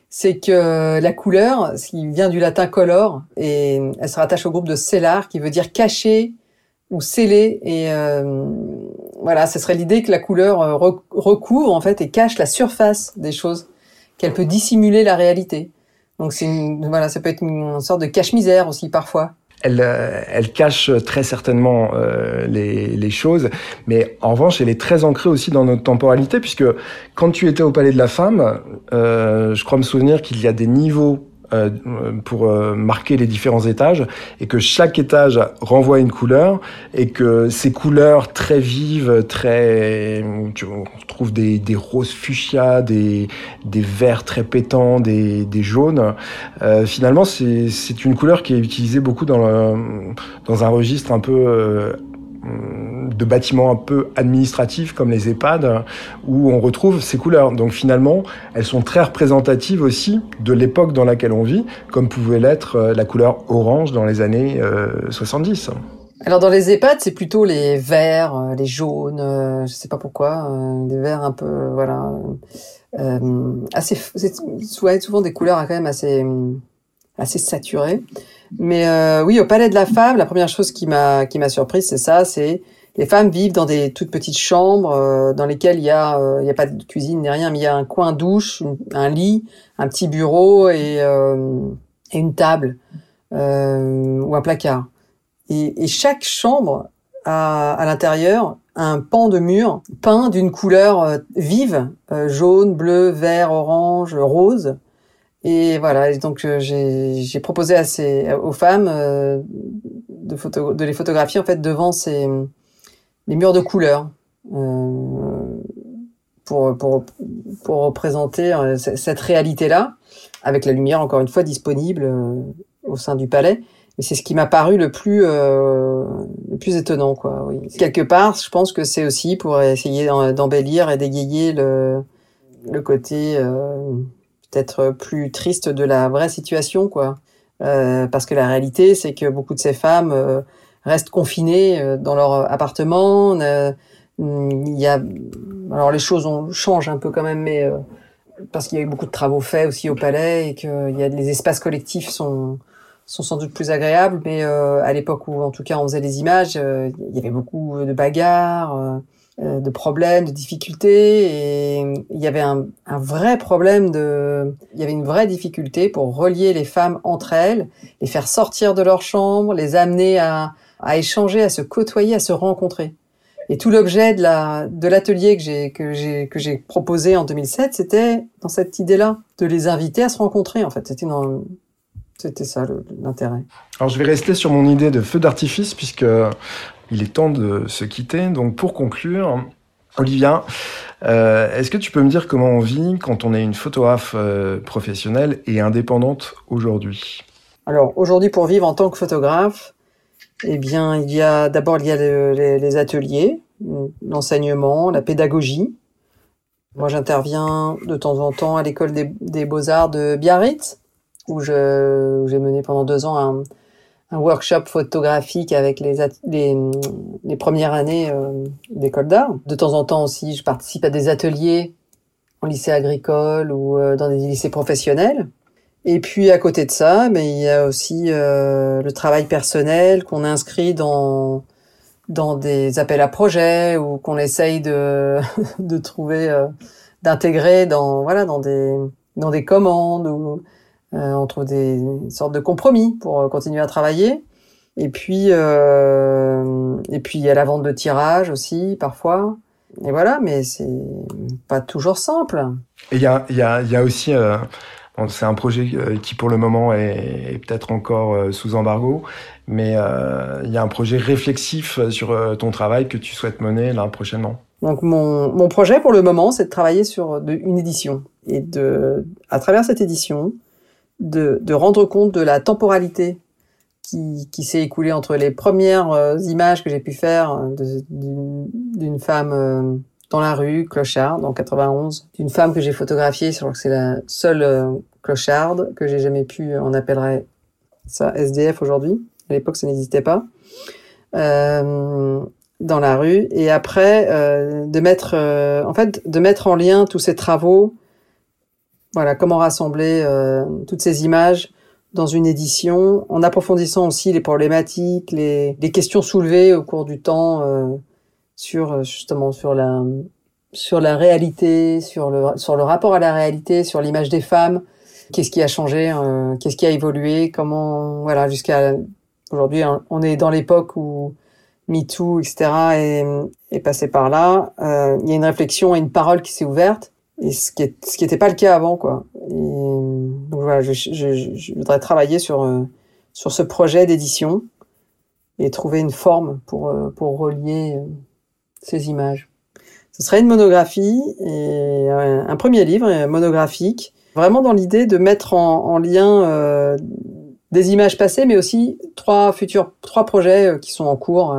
C'est que la couleur, ce qui vient du latin color, et elle se rattache au groupe de cellar, qui veut dire cacher ou sceller. Et euh, voilà, ce serait l'idée que la couleur euh, recouvre en fait et cache la surface des choses, qu'elle peut dissimuler la réalité. Donc c'est voilà, ça peut être une sorte de cache-misère aussi parfois elle, euh, elle cache très certainement euh, les, les, choses, mais en revanche, elle est très ancrée aussi dans notre temporalité, puisque quand tu étais au Palais de la Femme, euh, je crois me souvenir qu'il y a des niveaux euh, pour euh, marquer les différents étages et que chaque étage renvoie une couleur et que ces couleurs très vives, très, tu retrouves des, des roses fuchsia, des, des verts très pétants, des, des jaunes. Euh, finalement, c'est une couleur qui est utilisée beaucoup dans, le, dans un registre un peu de bâtiments un peu administratifs comme les EHPAD, où on retrouve ces couleurs. Donc finalement, elles sont très représentatives aussi de l'époque dans laquelle on vit, comme pouvait l'être la couleur orange dans les années 70. Alors dans les EHPAD, c'est plutôt les verts, euh, les jaunes, euh, je sais pas pourquoi, euh, des verts un peu, voilà, euh, assez, c'est souvent des couleurs quand même assez, assez saturées. Mais oui, au Palais de la Femme, la première chose qui m'a qui m'a surprise, c'est ça, c'est les femmes vivent dans des toutes petites chambres dans lesquelles il y a il y a pas de cuisine ni rien, mais il y a un coin douche, un lit, un petit bureau et, et une table ou un placard. Et, et chaque chambre a à l'intérieur un pan de mur peint d'une couleur euh, vive, euh, jaune, bleu, vert, orange, rose. Et voilà, donc euh, j'ai proposé à ces, aux femmes de, photo, de les photographier en fait devant ces les murs de couleurs pour, pour, pour représenter cette réalité-là, avec la lumière encore une fois disponible au sein du palais c'est ce qui m'a paru le plus euh, le plus étonnant quoi. Oui. Quelque part, je pense que c'est aussi pour essayer d'embellir et d'égayer le le côté euh, peut-être plus triste de la vraie situation quoi. Euh, parce que la réalité, c'est que beaucoup de ces femmes euh, restent confinées euh, dans leur appartement. Il y a alors les choses ont changent un peu quand même, mais parce qu'il y a eu beaucoup de travaux faits aussi au palais et que y a les espaces collectifs sont sont sans doute plus agréables, mais euh, à l'époque où en tout cas on faisait les images, euh, il y avait beaucoup de bagarres, euh, de problèmes, de difficultés, et il y avait un, un, vrai problème de, il y avait une vraie difficulté pour relier les femmes entre elles, les faire sortir de leur chambre, les amener à, à échanger, à se côtoyer, à se rencontrer. Et tout l'objet de la de l'atelier que j'ai que j'ai que j'ai proposé en 2007, c'était dans cette idée-là de les inviter à se rencontrer. En fait, c'était dans c'était ça l'intérêt. Alors je vais rester sur mon idée de feu d'artifice puisque il est temps de se quitter. Donc pour conclure, Olivia, euh, est-ce que tu peux me dire comment on vit quand on est une photographe euh, professionnelle et indépendante aujourd'hui? Alors aujourd'hui pour vivre en tant que photographe, eh bien il y a d'abord il y a les, ateliers, l'enseignement, la pédagogie. Moi j'interviens de temps en temps à l'école des, des beaux-arts de Biarritz où j'ai mené pendant deux ans un, un, workshop photographique avec les, les, les premières années euh, d'école d'art. De temps en temps aussi, je participe à des ateliers en lycée agricole ou euh, dans des lycées professionnels. Et puis à côté de ça, mais il y a aussi euh, le travail personnel qu'on inscrit dans dans des appels à projets ou qu'on essaye de de trouver euh, d'intégrer dans voilà dans des dans des commandes ou on trouve des sortes de compromis pour euh, continuer à travailler. Et puis, euh, et puis il y a la vente de tirage aussi parfois. Et voilà, mais c'est pas toujours simple. Et il y a, y, a, y a aussi, euh, bon, c'est un projet qui pour le moment est, est peut-être encore sous embargo, mais il y a un projet réflexif sur ton travail que tu souhaites mener là prochainement. Donc mon, mon projet pour le moment, c'est de travailler sur de, une édition et de, à travers cette édition, de, de rendre compte de la temporalité qui, qui s'est écoulée entre les premières euh, images que j'ai pu faire euh, d'une femme euh, dans la rue, clocharde, en 91, d'une femme que j'ai photographiée, je crois que c'est la seule clocharde que j'ai jamais pu, on appellerait ça SDF aujourd'hui. À l'époque, ça n'existait pas. Euh, dans la rue et après euh, de mettre en fait de mettre en lien tous ces travaux voilà, comment rassembler euh, toutes ces images dans une édition, en approfondissant aussi les problématiques, les, les questions soulevées au cours du temps euh, sur euh, justement sur la sur la réalité, sur le sur le rapport à la réalité, sur l'image des femmes, qu'est-ce qui a changé, euh, qu'est-ce qui a évolué, comment voilà jusqu'à aujourd'hui on est dans l'époque où MeToo etc est, est passé par là. Euh, il y a une réflexion et une parole qui s'est ouverte et ce qui est, ce qui n'était pas le cas avant quoi. Et, donc voilà, je, je, je, voudrais travailler sur euh, sur ce projet d'édition et trouver une forme pour euh, pour relier euh, ces images. Ce serait une monographie et un premier livre monographique, vraiment dans l'idée de mettre en, en lien euh, des images passées, mais aussi trois futurs trois projets qui sont en cours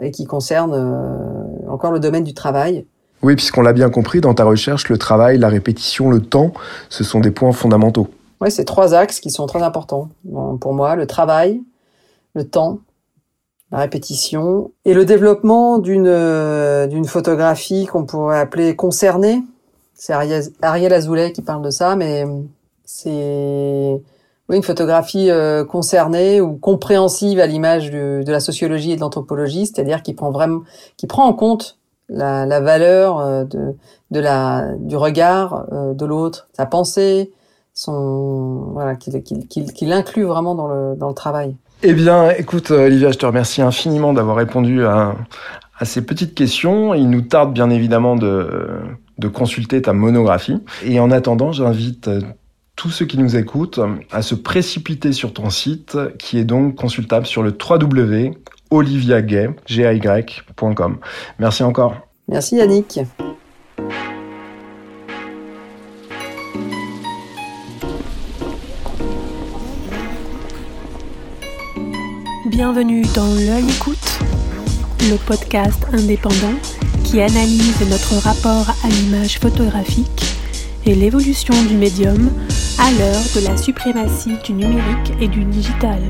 et qui concerne encore le domaine du travail. Oui, puisqu'on l'a bien compris, dans ta recherche, le travail, la répétition, le temps, ce sont des points fondamentaux. Oui, c'est trois axes qui sont très importants pour moi. Le travail, le temps, la répétition et le développement d'une euh, d'une photographie qu'on pourrait appeler concernée. C'est Ariel Azoulay qui parle de ça, mais c'est oui, une photographie euh, concernée ou compréhensive à l'image de la sociologie et de l'anthropologie, c'est-à-dire qui prend vraiment, qui prend en compte la, la valeur euh, de, de la, du regard euh, de l'autre, sa pensée, son, voilà, qu'il qu'il qu'il inclut vraiment dans le, dans le travail. Eh bien, écoute, Olivia, je te remercie infiniment d'avoir répondu à, à ces petites questions. Il nous tarde bien évidemment de, de consulter ta monographie. Et en attendant, j'invite tous ceux qui nous écoutent à se précipiter sur ton site qui est donc consultable sur le oliviagay.com. Merci encore. Merci Yannick. Bienvenue dans L'œil écoute, le podcast indépendant qui analyse notre rapport à l'image photographique et l'évolution du médium à l'heure de la suprématie du numérique et du digital.